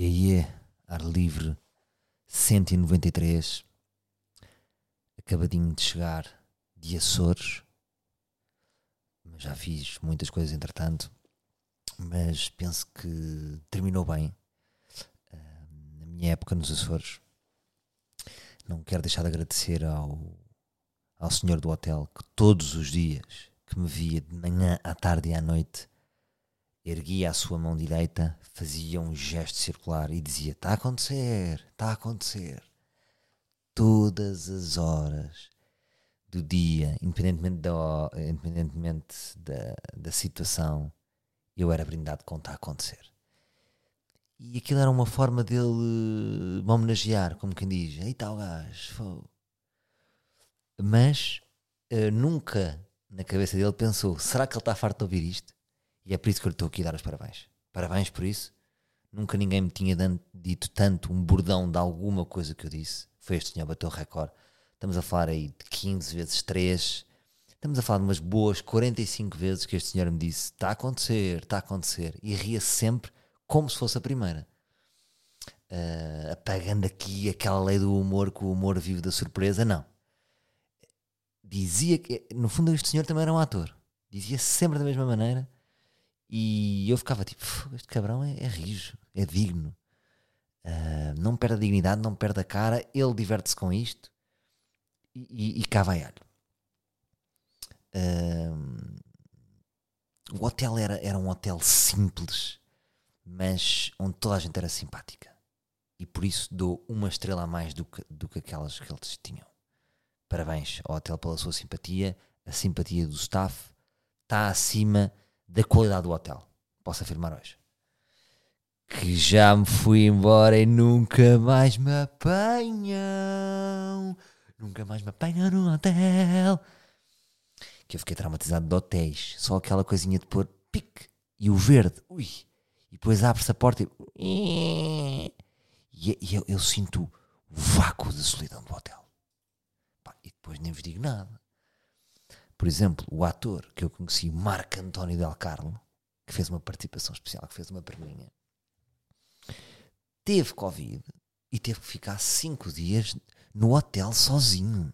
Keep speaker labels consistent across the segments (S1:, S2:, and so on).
S1: E aí é, ar livre, 193, acabadinho de chegar de Açores, mas já fiz muitas coisas entretanto, mas penso que terminou bem ah, na minha época nos Açores. Não quero deixar de agradecer ao, ao senhor do hotel que todos os dias que me via de manhã à tarde e à noite erguia a sua mão direita, fazia um gesto circular e dizia: Está a acontecer, está a acontecer. Todas as horas do dia, independentemente da, independentemente da, da situação, eu era brindado com está a acontecer. E aquilo era uma forma dele me homenagear, como quem diz: está o gajo. Mas uh, nunca na cabeça dele pensou: será que ele está farto de ouvir isto? E é por isso que eu lhe estou aqui a dar os parabéns. Parabéns por isso. Nunca ninguém me tinha dito tanto um bordão de alguma coisa que eu disse. Foi este senhor, bateu recorde. Estamos a falar aí de 15 vezes 3. Estamos a falar de umas boas 45 vezes que este senhor me disse: está a acontecer, está a acontecer. E ria sempre como se fosse a primeira. Uh, apagando aqui aquela lei do humor que o humor vive da surpresa. Não. Dizia que, no fundo, este senhor também era um ator. Dizia sempre da mesma maneira e eu ficava tipo, este cabrão é, é rijo, é digno. Uh, não perde a dignidade, não perde a cara, ele diverte-se com isto e, e, e cá vai alho. Uh, o hotel era, era um hotel simples, mas onde toda a gente era simpática. E por isso dou uma estrela a mais do que, do que aquelas que eles tinham. Parabéns ao hotel pela sua simpatia. A simpatia do staff está acima da qualidade do hotel. Posso afirmar hoje. Que já me fui embora e nunca mais me apanham. Nunca mais me apanham no hotel. Que eu fiquei traumatizado de hotéis. Só aquela coisinha de pôr pique e o verde. Ui. E depois abre-se a porta e. E eu, eu sinto o vácuo de solidão do hotel. E depois nem vos digo nada. Por exemplo, o ator que eu conheci, Marco António Del Carlo, que fez uma participação especial, que fez uma perninha, teve Covid e teve que ficar cinco dias no hotel sozinho.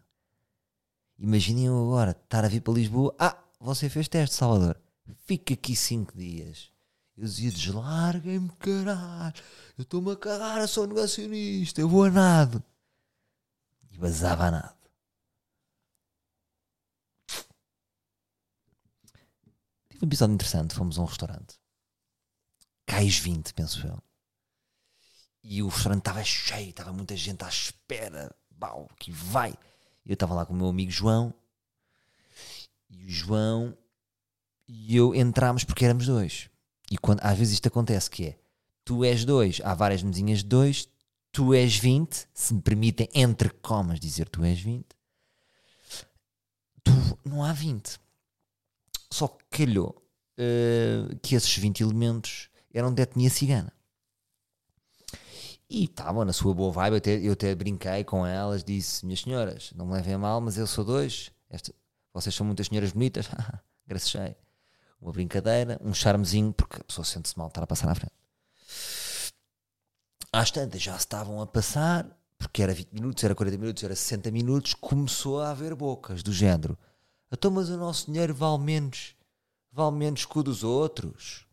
S1: Imaginem agora estar a vir para Lisboa. Ah, você fez teste, Salvador. Fica aqui cinco dias. Eu dizia: deslarguem-me, caralho. Eu estou-me a cagar, eu sou negacionista. Eu vou a nada. E vazava a nada. Um episódio interessante. Fomos a um restaurante. Cais 20, penso eu. E o restaurante estava cheio, estava muita gente à espera. Bau, que vai. Eu estava lá com o meu amigo João. E o João e eu entramos porque éramos dois. E quando, às vezes isto acontece que é, tu és dois, há várias mesinhas de dois, tu és 20, se me permitem, entre comas, dizer tu és 20, tu não há 20. Só que calhou uh, que esses 20 elementos eram de etnia cigana. E estavam na sua boa vibe, eu até, eu até brinquei com elas, disse, minhas senhoras, não me levem a mal, mas eu sou dois, esta, vocês são muitas senhoras bonitas, cheia. Uma brincadeira, um charmezinho, porque a pessoa sente-se mal estar a passar à frente. Às tantas já estavam a passar, porque era 20 minutos, era 40 minutos, era 60 minutos, começou a haver bocas do género. Então, mas o nosso dinheiro vale menos, vale menos que o dos outros.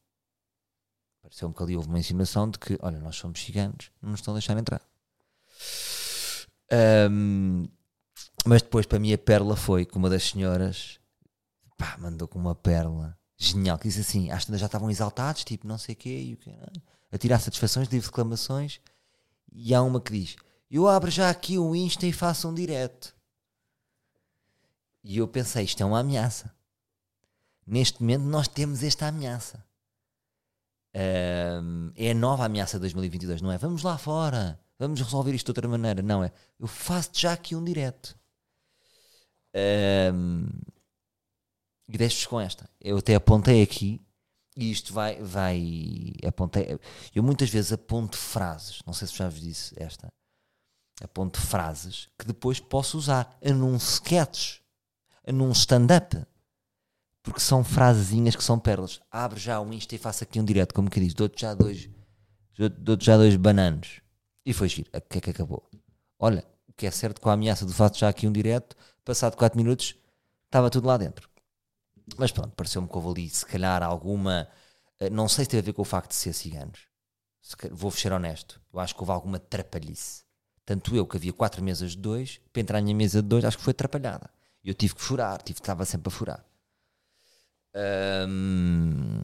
S1: Pareceu-me que ali houve uma insinuação de que, olha, nós somos ciganos, não nos estão a deixar entrar. Um, mas depois, para mim, a pérola foi que uma das senhoras pá, mandou com uma pérola genial, que disse assim: às tantas já estavam exaltados, tipo, não sei quê, e o quê, a tirar satisfações, livre reclamações, e há uma que diz: Eu abro já aqui o Insta e faço um direto. E eu pensei, isto é uma ameaça. Neste momento nós temos esta ameaça. Um, é a nova ameaça de 2022, não é? Vamos lá fora, vamos resolver isto de outra maneira. Não é? Eu faço já aqui um direto. Um, e deixo-vos com esta. Eu até apontei aqui e isto vai, vai. Apontei. Eu muitas vezes aponto frases, não sei se já vos disse esta. Aponto frases que depois posso usar num sketch num stand-up. Porque são frasezinhas que são pérolas. Abre já um Insta e faça aqui um direto, como que diz, dou-te já dois, dou-te já dois bananos. E foi giro. O que é que acabou? Olha, o que é certo com a ameaça do fato já aqui um direto, passado 4 minutos, estava tudo lá dentro. Mas pronto, pareceu-me que houve ali, se calhar, alguma. eh, Não sei se teve a ver com o facto de ser ciganos. Se Vou ser honesto. Eu acho que houve alguma trapalhice. Tanto eu que havia quatro mesas de dois, para entrar na minha mesa de dois, acho que foi atrapalhada. E eu tive que furar, tive, estava sempre a furar. Ahm,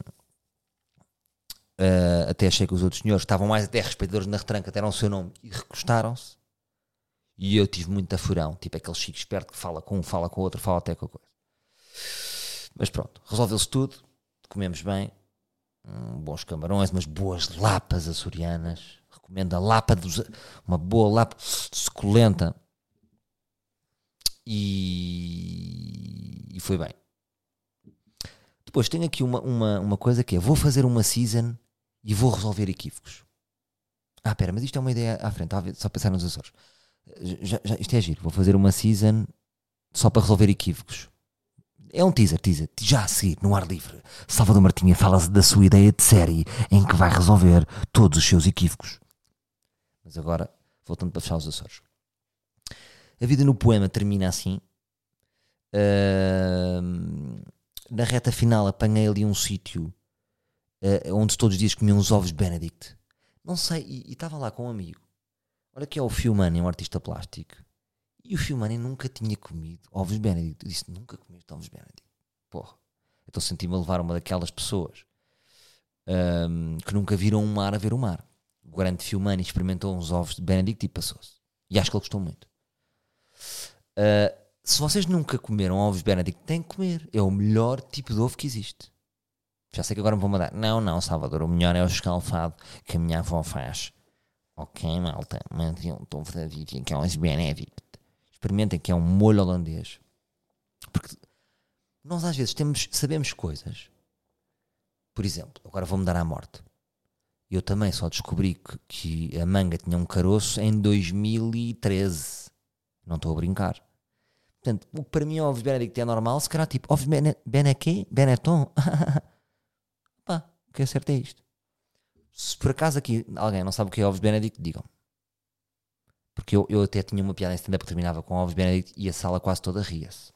S1: ah, até achei que os outros senhores estavam mais até respeitadores na retranca, deram o seu nome e recostaram-se. E eu tive muito a furão, tipo aquele chico esperto que fala com um, fala com o outro, fala até com a coisa. Mas pronto, resolveu-se tudo, comemos bem, hum, bons camarões, umas boas lapas açorianas. Recomendo a lapa, dos, uma boa lapa suculenta. E, e foi bem. Depois tenho aqui uma, uma, uma coisa que é: vou fazer uma season e vou resolver equívocos. Ah, pera, mas isto é uma ideia à frente, só pensar nos Açores. Já, já- isto é giro, vou fazer uma season só para resolver equívocos. É um teaser, teaser. Já a seguir, no ar livre, Salvador Martinha fala da sua ideia de série em que vai resolver todos os seus equívocos. Mas agora, voltando para fechar os Açores. A vida no poema termina assim. Ahm, na reta final apanhei ali um sítio ah, onde todos os dias comiam uns ovos Benedict. Não sei, e estava lá com um amigo. Olha que é o Fiumani, um artista plástico. E o Fiumani nunca tinha comido ovos Benedict. Eu disse, nunca comeste ovos Benedict. Porra. Então senti-me a levar uma daquelas pessoas ahm, que nunca viram um mar a ver o mar. O grande Fiumani experimentou uns ovos de Benedict e passou-se. E acho que ele gostou muito. Ah, se vocês nunca comeram ovos Benedict, têm que comer. É o melhor tipo de ovo que existe. Já sei que agora me vão mandar. Não, não, Salvador, o melhor é o escalfado que a minha avó faz. Ok, malta, mas eu estou a dizer que é um Benedict. Experimentem que é um molho holandês. Porque nós às vezes temos, sabemos coisas. Por exemplo, agora vou-me dar à morte. Eu também só descobri que, que a manga tinha um caroço em 2013. Não estou a brincar. Portanto, o que para mim ovos Benedict é normal, se calhar tipo ovos Bene, Benequê? Benetton? Pá, o que é certo é isto. Se por acaso aqui alguém não sabe o que é ovos Benedict, digam. Porque eu, eu até tinha uma piada em stand-up que terminava com ovos Benedict e a sala quase toda ria-se.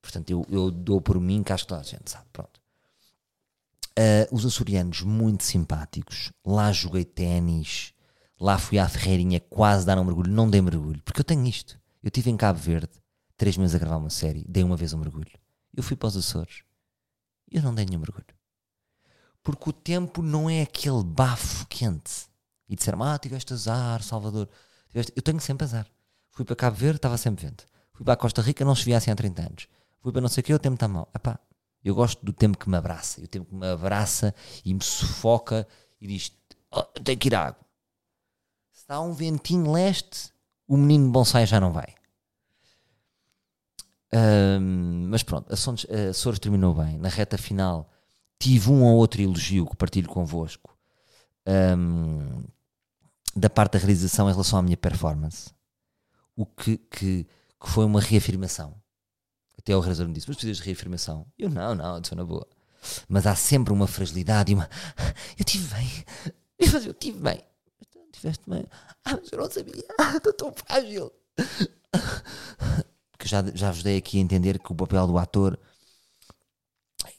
S1: Portanto, eu, eu dou por mim que acho que toda a gente sabe. Pronto. Ah, os açorianos muito simpáticos. Lá joguei ténis. Lá fui à Ferreirinha quase dar um mergulho. Não dei mergulho. Porque eu tenho isto. Eu estive em Cabo Verde, três meses a gravar uma série. Dei uma vez um mergulho. Eu fui para os Açores. Eu não dei nenhum mergulho. Porque o tempo não é aquele bafo quente. E disseram ah, tiveste azar, Salvador. Tiveste... Eu tenho sempre azar. Fui para Cabo Verde, estava sempre vento. Fui para a Costa Rica, não chovia assim há 30 anos. Fui para não sei o que, o tempo está mal. Epá, eu gosto do tempo que me abraça. E o tempo que me abraça e me sufoca e diz: oh, tem que ir à água. Se está um ventinho leste, o menino bonsai já não vai. Ahm, mas pronto, a Açores, a terminou bem. Na reta final tive um ou outro elogio que partilho convosco ahm, da parte da realização em relação à minha performance. O que, que, que foi uma reafirmação. Até o realizador me disse: Mas precisas de reafirmação? Eu não, não, estou na boa. Mas há sempre uma fragilidade e uma. Eu tive bem. Eu tive bem. "Então, Tiveste bem. Ah, mas eu não sabia. Estou tão frágil. Porque já, já vos dei aqui a entender que o papel do ator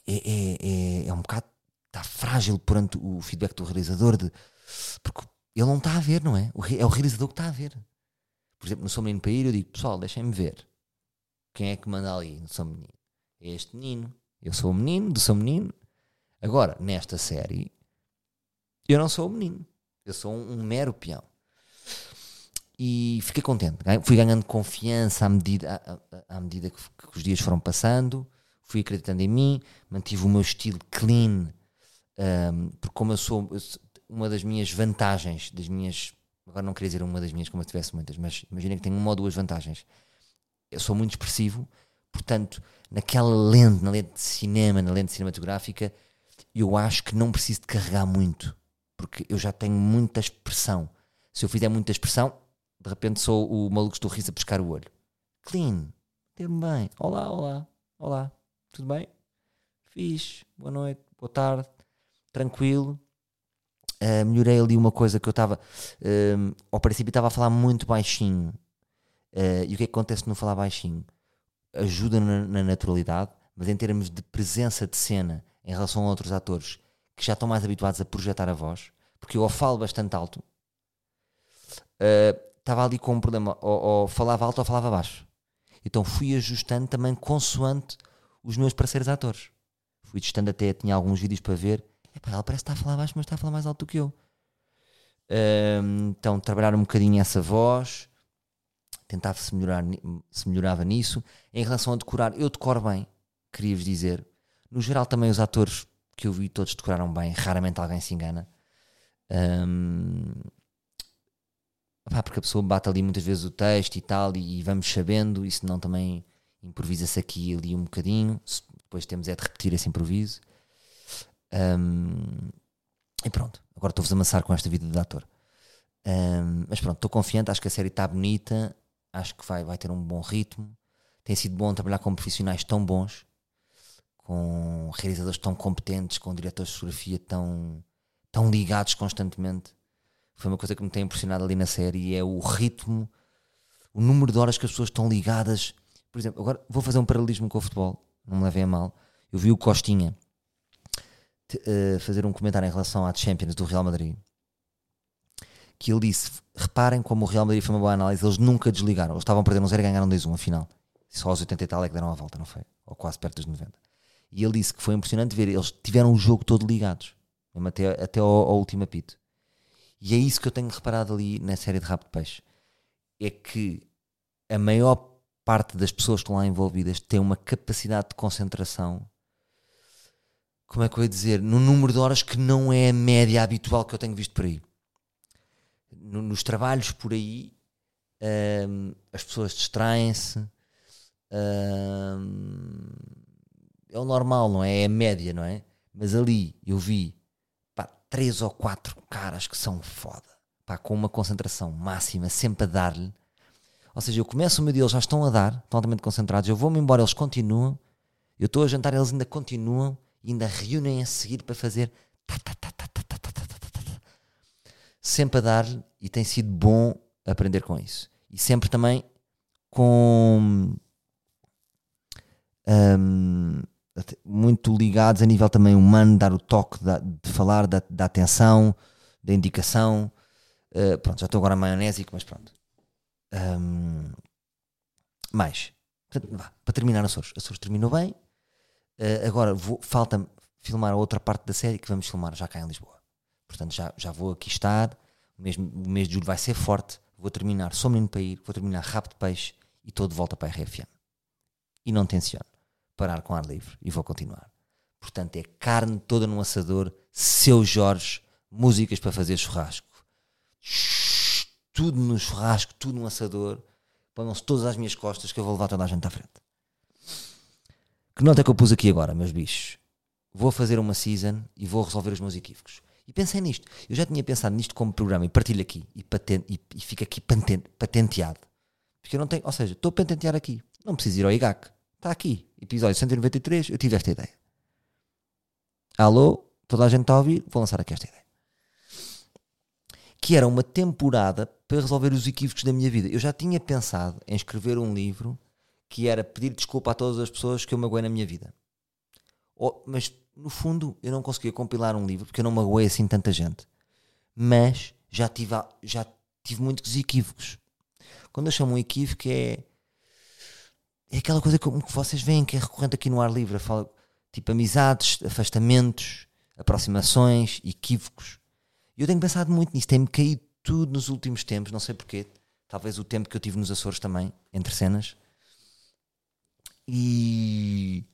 S1: é, é, é, é um bocado. Está frágil perante o feedback do realizador. De, porque ele não está a ver, não é? É o realizador que está a ver. Por exemplo, no Sou Menino para Ir, eu digo: Pessoal, deixem-me ver. Quem é que manda ali no Sou Menino? É este menino. Eu sou o menino do Sou Menino. Agora, nesta série, eu não sou o menino. Eu sou um, um mero peão. E fiquei contente. Fui ganhando confiança à medida, à, à- medida que, que os dias foram passando. Fui acreditando em mim. Mantive o meu estilo clean. ahm, porque como eu sou eu uma das minhas vantagens, das minhas... Agora não queria dizer uma das minhas como se tivesse muitas, mas imagina que tenho uma ou duas vantagens. Eu sou muito expressivo. Portanto, naquela lente, na lente de cinema, na lente cinematográfica, eu acho que não preciso de carregar muito, porque eu já tenho muita expressão. Se eu fizer muita expressão, de repente sou o maluco que estou a pescar o olho. Clean, ter-me bem. Olá, olá, olá, tudo bem? Fiz, boa noite, boa tarde, tranquilo. uh, melhorei ali uma coisa que eu estava. Uh, ao princípio estava a falar muito baixinho. Uh, e o que é que acontece no falar baixinho? Ajuda na, na, naturalidade, mas em termos de presença de cena em relação a outros atores que já estão mais habituados a projetar a voz, porque eu ou falo bastante alto, estava ali com um problema, ou, ou falava alto ou falava baixo. Então fui ajustando também consoante os meus parceiros atores. Fui testando até, tinha alguns vídeos para ver. Epá, ela parece que está a falar baixo, mas está a falar mais alto do que eu. Um, então, trabalhar um bocadinho essa voz, tentava se, melhorar, se melhorava nisso. Em relação a decorar, eu decoro bem, queria-vos dizer. No geral, também os atores que eu vi todos decoraram bem, raramente alguém se engana. Um, porque a pessoa bate ali muitas vezes o texto e tal, e, e vamos sabendo, e senão também improvisa-se aqui e ali um bocadinho. Depois temos é de repetir esse improviso. Um, e pronto, agora estou-vos a amassar com esta vida de ator. Um, mas pronto, estou confiante, acho que a série está bonita, acho que vai, vai ter um bom ritmo. Tem sido bom trabalhar com profissionais tão bons, com realizadores tão competentes, com diretores de fotografia tão, tão ligados constantemente. Foi uma coisa que me tem impressionado ali na série é o ritmo, o número de horas que as pessoas estão ligadas. Por exemplo, agora vou fazer um paralelismo com o futebol, não me levem a mal. Eu vi o Costinha uh, fazer um comentário em relação à Champions do Real Madrid que ele disse: reparem como o Real Madrid foi uma boa análise, eles nunca desligaram, eles estavam perdendo um zero e ganharam 2-1 a final. Só aos 80 e tal é que deram a volta, não foi? Ou quase perto dos 90. E ele disse que foi impressionante ver, eles tiveram o jogo todo ligados, até, até ao, ao último apito. E é isso que eu tenho reparado ali na série de de Peixe: é que a maior parte das pessoas que estão lá envolvidas tem uma capacidade de concentração como é que eu ia dizer, num número de horas que não é a média habitual que eu tenho visto por aí. No, nos trabalhos por aí, um, as pessoas distraem-se. Um, é o normal, não é? É a média, não é? Mas ali eu vi pá, três ou quatro caras que são foda, pá, com uma concentração máxima, sempre a dar-lhe. Ou seja, eu começo o meu dia, eles já estão a dar, estão altamente concentrados, eu vou-me embora, eles continuam, eu estou a jantar, eles ainda continuam e ainda reúnem a seguir para fazer sempre a dar e tem sido bom aprender com isso e sempre também com um, muito ligados a nível também humano dar o toque da, de falar da, da, atenção da indicação uh, pronto já estou agora maionésico mas pronto um, mais para terminar Açores Açores terminou bem Uh, agora falta-me filmar a outra parte da série que vamos filmar já cá em Lisboa. Portanto, já, já vou aqui estar. O mês, o mês de julho vai ser forte. Vou terminar Sou Menino para ir, vou terminar de Peixe e estou de volta para a RFM. E não tenciono parar com ar livre e vou continuar. Portanto, é carne toda no assador, seu Jorge, músicas para fazer churrasco. Tudo no churrasco, tudo no assador. Ponham-se todas as minhas costas que eu vou levar toda a gente à frente. Que nota é que eu pus aqui agora, meus bichos? Vou fazer uma season e vou resolver os meus equívocos. E pensei nisto. Eu já tinha pensado nisto como programa e partilho aqui e, patente, e, e fica aqui patente, patenteado. Porque eu não tenho, ou seja, estou a patentear aqui. Não preciso ir ao IGAC. Está aqui. Episódio 193, eu tive esta ideia. Alô? Toda a gente está a ouvir? Vou lançar aqui esta ideia. Que era uma temporada para resolver os equívocos da minha vida. Eu já tinha pensado em escrever um livro que era pedir desculpa a todas as pessoas que eu magoei na minha vida. Oh, mas no fundo eu não conseguia compilar um livro porque eu não magoei assim tanta gente. Mas já tive, já tive muitos equívocos. Quando eu chamo um equívoco é, é aquela coisa que vocês veem que é recorrente aqui no ar livre. Tipo amizades, afastamentos, aproximações, equívocos. E eu tenho pensado muito nisso. Tem-me caído tudo nos últimos tempos, não sei porquê. Talvez o tempo que eu tive nos Açores também, entre cenas e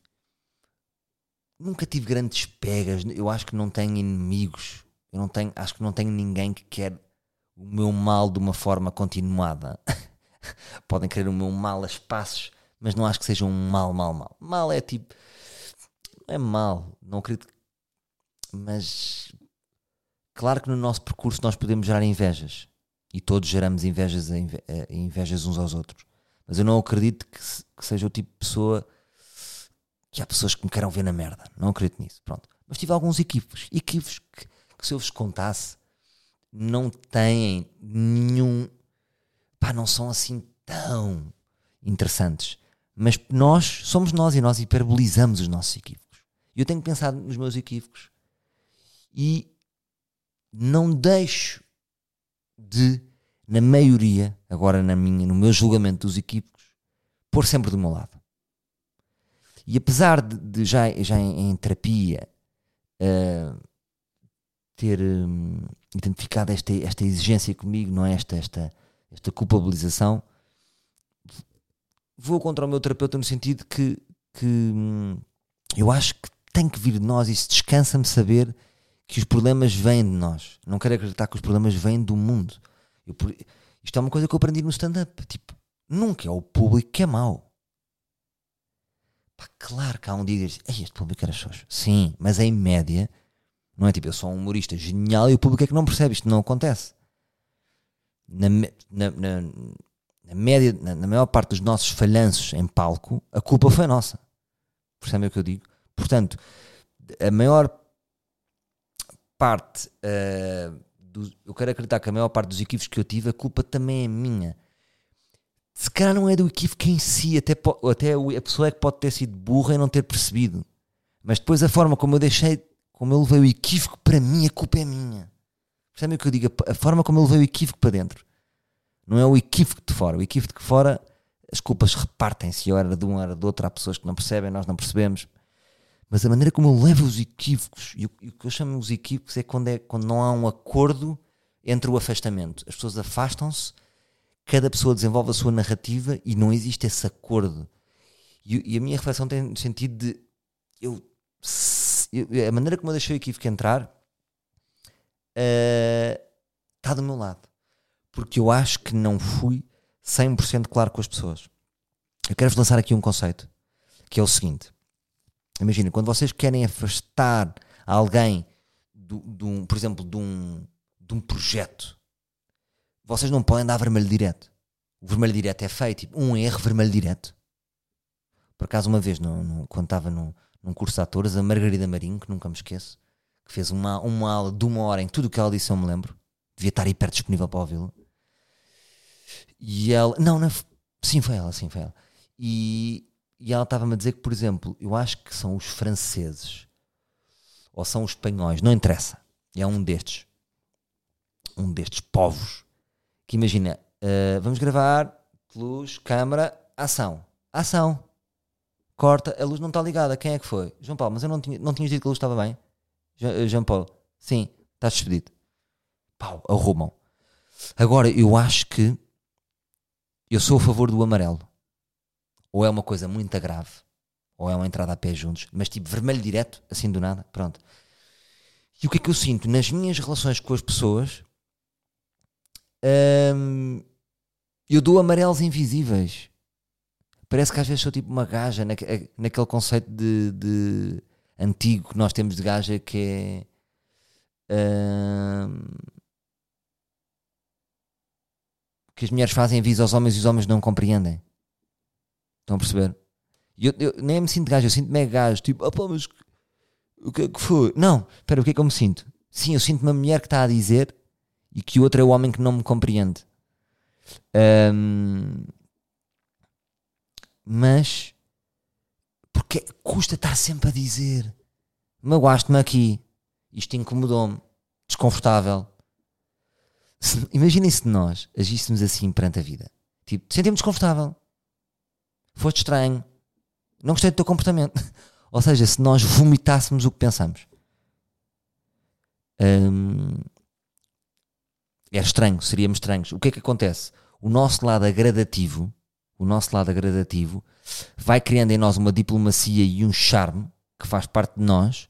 S1: nunca tive grandes pegas. Eu acho que não tenho inimigos. Eu não tenho, acho que não tenho ninguém que quer o meu mal de uma forma continuada. Podem querer o meu mal a espaços, mas não acho que seja um mal, mal, mal. Mal é tipo. É mal, não acredito. Mas. Claro que no nosso percurso nós podemos gerar invejas. E todos geramos invejas, invejas uns aos outros. Mas eu não acredito que, que, seja o tipo de pessoa que há pessoas que me queiram ver na merda. Não acredito nisso. Pronto. Mas tive alguns equívocos. Equívocos que, que se eu vos contasse, não têm nenhum. pá, não são assim tão interessantes. Mas nós somos nós e nós hiperbolizamos os nossos equívocos. E eu tenho pensado nos meus equívocos e não deixo de, na maioria, agora na minha, no meu julgamento dos equívocos, pôr sempre do meu lado. E apesar de, de já, já em, em terapia uh, ter um, identificado esta, esta exigência comigo, não é? Esta, esta, esta culpabilização, vou contra o meu terapeuta no sentido que, que hum, eu acho que tem que vir de nós se descansa-me saber que os problemas vêm de nós. Não quero acreditar que os problemas vêm do mundo. Eu, isto é uma coisa que eu aprendi no stand-up. Tipo, nunca é o público que é mau. Pá, claro que há um dia que diz, este público era xoxo. Sim, mas em média, não é tipo, eu sou um humorista genial e o público é que não percebe. Isto não acontece. Na, na, na média, na, na, maior parte dos nossos falhanços em palco, a culpa foi nossa. Percebem o que eu digo? Portanto, a maior parte, uh, do, eu quero acreditar que a maior parte dos equívocos que eu tive, a culpa também é minha. Se calhar não é do equívoco em si, até, até a pessoa é que pode ter sido burra e não ter percebido. Mas depois a forma como eu deixei, como eu levei o equívoco para mim, a culpa é minha. Percebem o que eu digo? A forma como eu levei o equívoco para dentro. Não é o equívoco de fora. O equívoco de fora, as culpas repartem-se. Era de um, era de outro. Há pessoas que não percebem, nós não percebemos. Mas a maneira como eu levo os equívocos, e o, e o que eu chamo os equívocos é quando, é quando não há um acordo entre o afastamento. As pessoas afastam-se, cada pessoa desenvolve a sua narrativa e não existe esse acordo. E, e a minha reflexão tem no sentido de eu, eu, a maneira como eu deixei o equívoco entrar uh, está do meu lado porque eu acho que não fui 100% claro com as pessoas. Eu quero-vos lançar aqui um conceito, que é o seguinte. Imagina, quando vocês querem afastar alguém, do, um, por exemplo, de um, de um projeto, vocês não podem dar vermelho direto. O vermelho direto é feito, tipo, um erro vermelho direto. Por acaso, uma vez, no, no, quando estava no, num curso de atores, a Margarida Marinho, que nunca me esqueço, que fez uma, uma aula de uma hora em tudo o que ela disse eu me lembro, devia estar hiper disponível para ouvi-lo. E ela, não, não, sim, foi ela, sim, foi ela. E, e ela estava-me a dizer que, por exemplo, eu acho que são os franceses ou são os espanhóis, não interessa. É um destes, um destes povos que imagina, uh, vamos gravar, luz, câmara, ação, ação, corta, a luz não está ligada, quem é que foi? João Paulo, mas eu não tinha, não tinha dito que a luz estava bem? Eh, João Paulo, sim, estás despedido. Pau, arrumam. Agora, eu acho que eu sou a favor do amarelo. Ou é uma coisa muito grave, ou é uma entrada a pé juntos, mas tipo vermelho direto, assim do nada, pronto. E o que é que eu sinto? Nas minhas relações com as pessoas, hum, eu dou amarelos invisíveis. Parece que às vezes sou tipo uma gaja, naquele conceito de, de antigo que nós temos de gaja que é. Hum, que as mulheres fazem avisa aos homens e os homens não compreendem. Estão a perceber? Eu, eu nem me sinto gajo, eu sinto mega gajo. Tipo, opa, mas o que é que foi? Não, espera, o que é que eu me sinto? Sim, eu sinto uma mulher que está a dizer e que o outro é o homem que não me compreende. Um, mas porque custa estar sempre a dizer magoaste-me aqui, isto incomodou-me, desconfortável. Imaginem se nós agíssemos assim perante a vida. Tipo, sentimos desconfortável. Foste estranho. Não gostei do teu comportamento. Ou seja, se nós vomitássemos o que pensamos. Hum, era estranho, seríamos estranhos. O que é que acontece? O nosso lado agradativo, o nosso lado agradativo, vai criando em nós uma diplomacia e um charme que faz parte de nós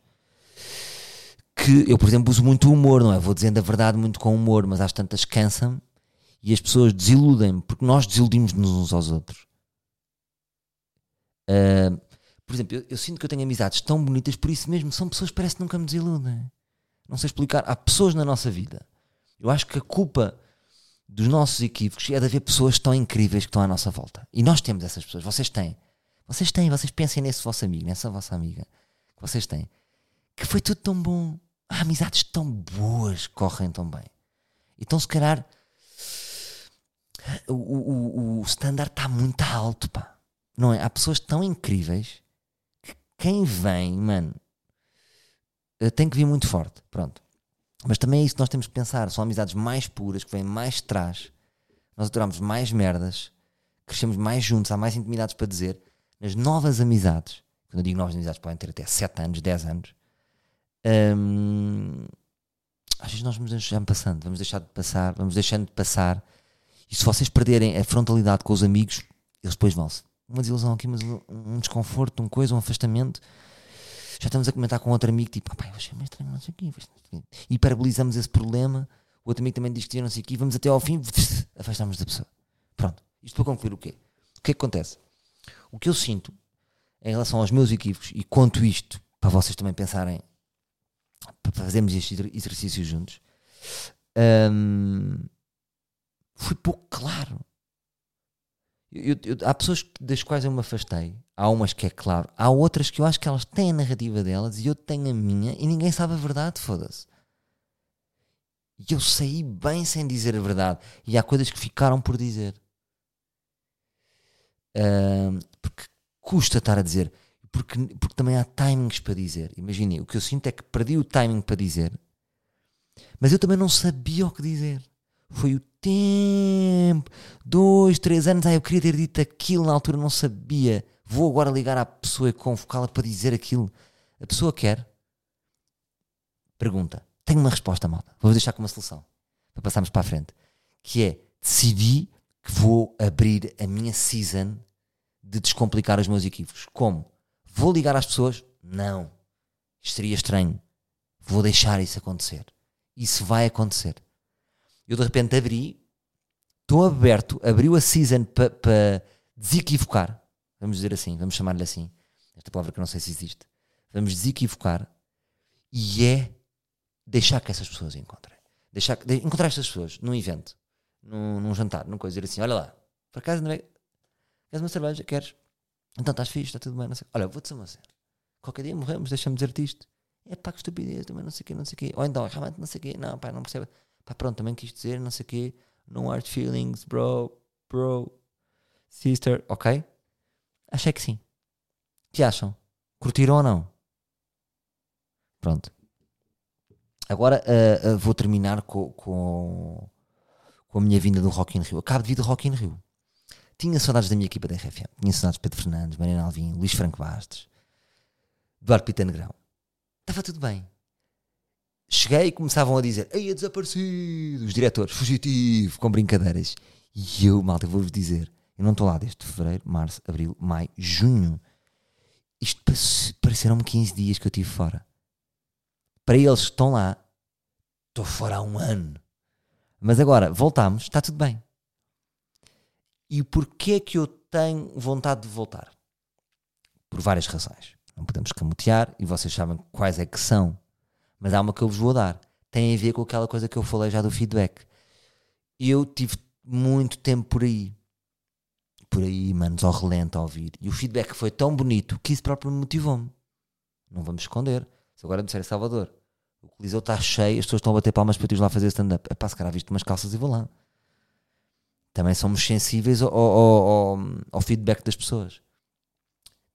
S1: que eu, por exemplo, uso muito humor, não é? Vou dizendo a verdade muito com humor, mas às tantas cansa-me e as pessoas desiludem-me, porque nós desiludimos-nos uns aos outros. Uh, por exemplo, eu, eu, sinto que eu tenho amizades tão bonitas, por isso mesmo, são pessoas que parece que nunca me desiludem. Não sei explicar. Há pessoas na nossa vida. Eu acho que a culpa dos nossos equívocos é de haver pessoas tão incríveis que estão à nossa volta. E nós temos essas pessoas. Vocês têm. Vocês têm. Vocês pensem nesse vosso amigo, nessa vossa amiga que vocês têm. Que foi tudo tão bom. Há amizades tão boas que correm tão bem. Então, se calhar, o, o, o standard está muito alto, pá. Não é? Há pessoas tão incríveis que quem vem, mano, eh, tem que vir muito forte. Pronto. Mas também é isso que nós temos que pensar. São amizades mais puras, que vêm mais de trás. Nós adoramos mais merdas, crescemos mais juntos, há mais intimidades para dizer. Nas novas amizades, quando eu digo novas amizades, podem ter até 7 anos, 10 anos. Hum, às vezes nós vamos deixando passando, vamos deixar de passar, vamos deixando de passar. E se vocês perderem a frontalidade com os amigos, eles depois vão-se. Uma desilusão aqui, um desconforto, um coisa, um afastamento já estamos a comentar com outro amigo, tipo, pai, eu achei meio estranho, não sei o quê. Hiperbolizamos esse problema, o outro amigo também diz que não sei o quê, vamos até ao fim, afastamos da pessoa. Pronto. Isto para concluir o quê? O que é que acontece? O que eu sinto em relação aos meus equívocos, e conto isto para vocês também pensarem, para fazermos este exercício juntos, hum, foi pouco claro. Eu, eu, há pessoas das quais eu me afastei, há umas que é claro, há outras que eu acho que elas têm a narrativa delas e eu tenho a minha e ninguém sabe a verdade, foda-se. E eu saí bem sem dizer a verdade. E há coisas que ficaram por dizer. Uh, porque custa estar a dizer. Porque, porque também há timings para dizer. Imaginem, o que eu sinto é que perdi o timing para dizer, mas eu também não sabia o que dizer. Foi o tempo. Dois, três anos. Ah, eu queria ter dito aquilo na altura, não sabia. Vou agora ligar à pessoa e convocá-la para dizer aquilo. A pessoa quer. Pergunta. Tenho uma resposta, malta. Vou deixar com uma solução. Para passarmos para a frente. Que é, decidi que vou abrir a minha season de descomplicar os meus equívocos. Como? Vou ligar às pessoas? Não. Isto seria estranho. Vou deixar isso acontecer. Isso vai acontecer. Eu de repente abri, estou aberto, abriu a season para pa desequivocar. Vamos dizer assim, vamos chamar-lhe assim. Esta palavra que não sei se existe. Vamos desequivocar e é deixar que essas pessoas encontrem. Deixar, de, encontrar estas pessoas num evento, num, num jantar, numa coisa, dizer assim: olha lá, por acaso não é. Queres uma cerveja? Queres? Então estás fixe, está tudo bem, não sei. Olha, vou-te uma cena. Qualquer dia morremos, deixa-me dizer-te isto. É pá, que estupidez, também não sei o quê, não sei o quê. Ou então, realmente não sei o quê. Não, pá, não percebe. Pá, pronto, também quis dizer, não sei o quê. No hard feelings, bro, bro, sister, ok? Achei que sim. O que acham? Curtiram ou não? Pronto. Agora uh, uh, vou terminar com, com, com, a minha vinda do Rock in Rio. Acabo de vir do Rock in Rio. Tinha saudades da minha equipa da RFM. Tinha saudades de Pedro Fernandes, Mariana Alvim, Luís Franco Bastos, Eduardo Pita Negrão. Estava tudo bem. Cheguei e começavam a dizer: Ei, é desaparecido! Os diretores, fugitivo, com brincadeiras. E eu, malta, vou-vos dizer: eu não estou lá desde fevereiro, março, abril, maio, junho. Isto pareceram-me 15 dias que eu estive fora. Para eles que estão lá, estou fora há um ano. Mas agora, voltamos, está tudo bem. E porquê é que eu tenho vontade de voltar? Por várias razões. Não podemos camutear e vocês sabem quais é que são mas há uma que eu vos vou dar. Tem a ver com aquela coisa que eu falei já do feedback. Eu tive muito tempo por aí. Por aí, manos, ao relento a ouvir. E o feedback foi tão bonito que isso próprio me motivou-me. Não vamos esconder. Se agora me disser Salvador, o Coliseu está cheio, as pessoas estão a bater palmas para ti lá fazer stand-up. É pá, se calhar visto umas calças e vou lá. Também somos sensíveis ao, ao, ao, ao feedback das pessoas.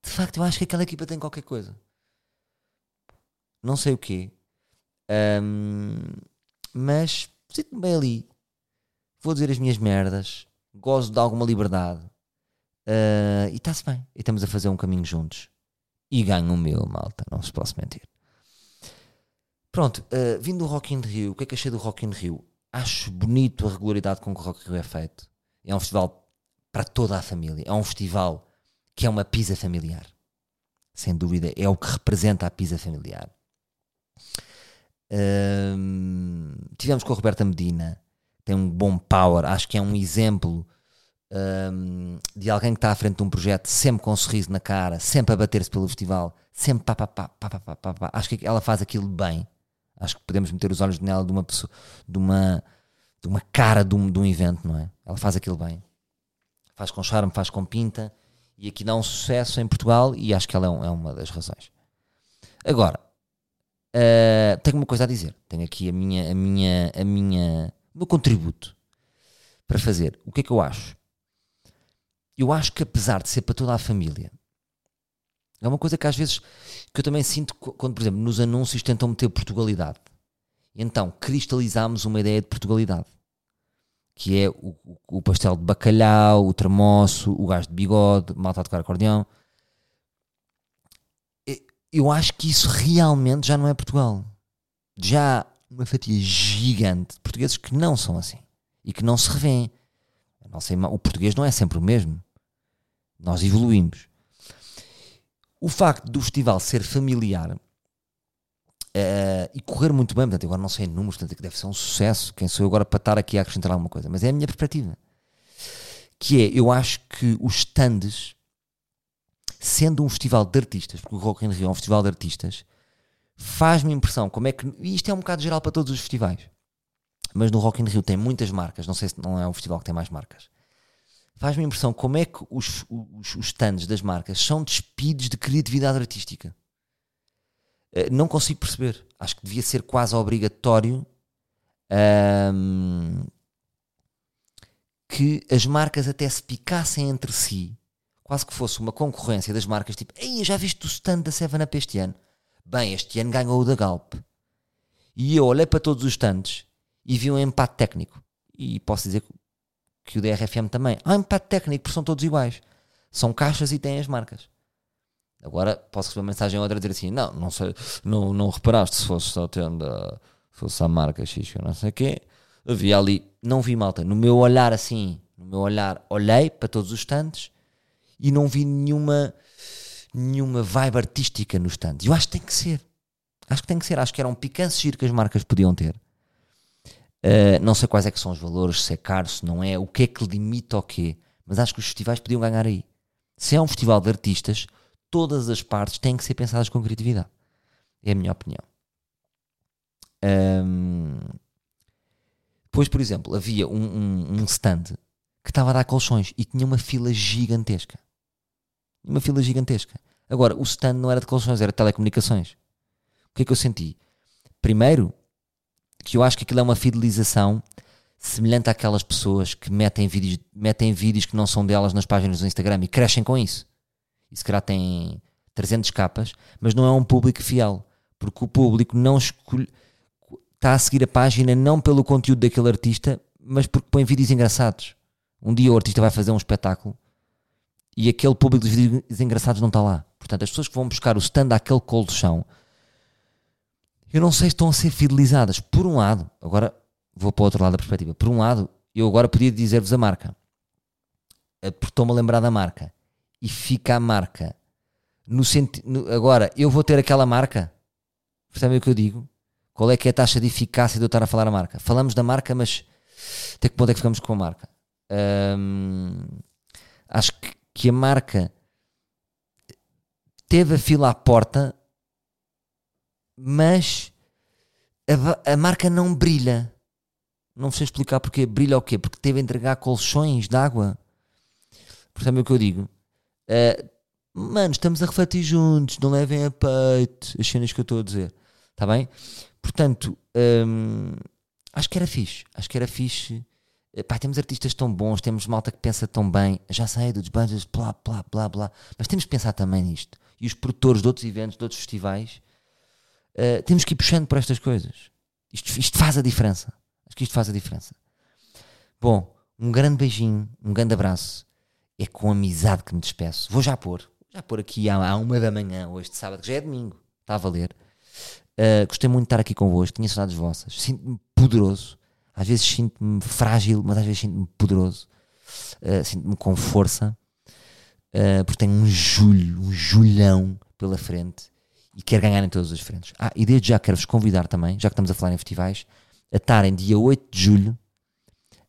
S1: De facto, eu acho que aquela equipa tem qualquer coisa. Não sei o quê. Um, mas sinto-me bem ali. Vou dizer as minhas merdas. Gozo de alguma liberdade. Uh, e está-se bem. E estamos a fazer um caminho juntos. E ganho o meu, malta. Não se posso mentir. Pronto, uh, vindo do Rock in Rio, o que é que achei do Rock in Rio? Acho bonito a regularidade com que o Rock Rio é feito. É um festival para toda a família. É um festival que é uma pizza familiar. Sem dúvida, é o que representa a pizza familiar. Tivemos com a Roberta Medina, tem um bom power, acho que é um exemplo de alguém que está à frente de um projeto, sempre com um sorriso na cara, sempre a bater-se pelo festival, sempre pá, pá, pá, pá, pá, pá, pá, Acho que ela faz aquilo bem. Acho que podemos meter os olhos nela de uma pessoa, de uma, de uma cara de um, de um evento, não é? Ela faz aquilo bem. Faz com charme, faz com pinta. E aqui dá um sucesso em Portugal e acho que ela é, um, é uma das razões. Agora, Uh, tenho uma coisa a dizer. Tenho aqui a minha, a minha, a minha o meu contributo para fazer, o que é que eu acho? Eu acho que apesar de ser para toda a família, é uma coisa que às vezes que eu também sinto quando, por exemplo, nos anúncios tentam meter Portugalidade. Então, cristalizámos uma ideia de Portugalidade. Que é o, o pastel de bacalhau, o termoço, o gajo de bigode, malta a tocar acordeão. Eu acho que isso realmente já não é Portugal. Já há uma fatia gigante de portugueses que não são assim. E que não se revêem. O português não é sempre o mesmo. Nós evoluímos. O facto do festival ser familiar uh, e correr muito bem, portanto, agora não sei números, portanto, deve ser um sucesso. Quem sou eu agora para estar aqui a acrescentar alguma coisa? Mas é a minha perspectiva. Que é, eu acho que os stands, sendo um festival de artistas, porque o Rock in Rio é um festival de artistas, faz-me impressão como é que. E isto é um bocado geral para todos os festivais. Mas no Rock in Rio tem muitas marcas, não sei se não é um festival que tem mais marcas faz-me impressão como é que os, os, os stands das marcas são despidos de criatividade artística. Uh, não consigo perceber. Acho que devia ser quase obrigatório um, que as marcas até se picassem entre si, quase que fosse uma concorrência das marcas, tipo, Ei, já viste o stand da Seven Up este ano? Bem, este ano ganhou o da Galp. E eu olhei para todos os stands e vi um empate técnico. E posso dizer que que o DRFM também. Há um empate técnico, porque são todos iguais. São caixas e têm as marcas. Agora posso receber uma mensagem outra dizer assim: não, não, sei, não, não reparaste se fosse só tenda, fosse a marca X, não sei o quê. Havia ali, não vi malta. No meu olhar assim, no meu olhar, olhei para todos os stands e não vi nenhuma, nenhuma vibe artística nos stands. Eu acho que tem que ser. Acho que tem que ser. Acho que era um picante giro que as marcas podiam ter. Uh, não sei quais é que são os valores, se é caro, se não é, o que é que limita o quê, mas acho que os festivais podiam ganhar aí. Se é um festival de artistas, todas as partes têm que ser pensadas com criatividade. É a minha opinião. Um, depois, por exemplo, havia um, um, um stand que estava a dar colchões e tinha uma fila gigantesca. Uma fila gigantesca. Agora, o stand não era de colchões, era de telecomunicações. O que é que eu senti? Primeiro, que eu acho que aquilo é uma fidelização semelhante àquelas pessoas que metem vídeos, metem vídeos que não são delas nas páginas do Instagram e crescem com isso. E se calhar tem 300 capas, mas não é um público fiel, porque o público não escolhe, está a seguir a página não pelo conteúdo daquele artista, mas porque põe vídeos engraçados. Um dia o artista vai fazer um espetáculo e aquele público dos vídeos engraçados não está lá. Portanto, as pessoas que vão buscar o stand àquele colchão eu não sei se estão a ser fidelizadas. Por um lado, agora vou para o outro lado da perspectiva. Por um lado, eu agora podia dizer-vos a marca, eh, porque estou-me a lembrar da marca e fica a marca no sentido. Agora, eu vou ter aquela marca, percebem o que eu digo? Qual é que é a taxa de eficácia de eu estar a falar a marca? Falamos da marca, mas até que ponto é que ficamos com a marca? Acho que, que a marca teve a fila à porta mas a, a, marca não brilha. Não sei explicar porque brilha o quê? Porque teve a entregar colchões de água. Portanto, é o que eu digo. Uh, mano, estamos a refletir juntos, não levem a peito as cenas que eu estou a dizer. Está bem? Portanto, um, acho que era fixe. Acho que era fixe. Eh, pá, temos artistas tão bons, temos malta que pensa tão bem. Já sei dos budgets, blá, blá, blá, blá. Mas temos que pensar também nisto. E os produtores de outros eventos, de outros festivais, Uh, temos que ir puxando por estas coisas. Isto, isto faz a diferença. Acho que isto faz a diferença. Bom, um grande beijinho, um grande abraço. É com amizade que me despeço. Vou já pôr. Já pôr aqui à, à uma da manhã, hoje de sábado, que já é domingo. Está a valer. Uh, gostei muito de estar aqui convosco. Tinha saudades vossas. Sinto-me poderoso. Às vezes sinto-me frágil, mas às vezes sinto-me poderoso. Uh, sinto-me com força. Uh, porque tenho um julho, um julhão pela frente e quer ganhar em todas as frentes. Ah, e desde já quero-vos convidar também, já que estamos a falar em festivais, a estarem dia 8 de julho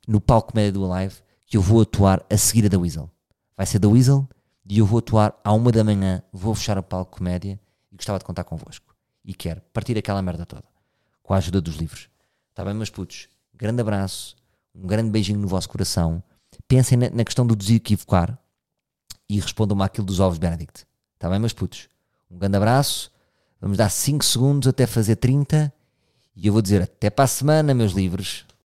S1: no palco Comédia do Alive, que eu vou atuar a seguir a da Weasel. Vai ser da Weasel e eu vou atuar à uma da manhã, vou fechar o palco Comédia e gostava de contar convosco. E quero partir aquela merda toda, com a ajuda dos livros. Está bem, meus putos? Grande abraço, um grande beijinho no vosso coração. Pensem na questão do desequivocar e respondam-me àquilo dos ovos Benedict. Está bem, meus putos? Um grande abraço Vamos dar 5 segundos até fazer 30 e eu vou dizer até para a semana, meus livros.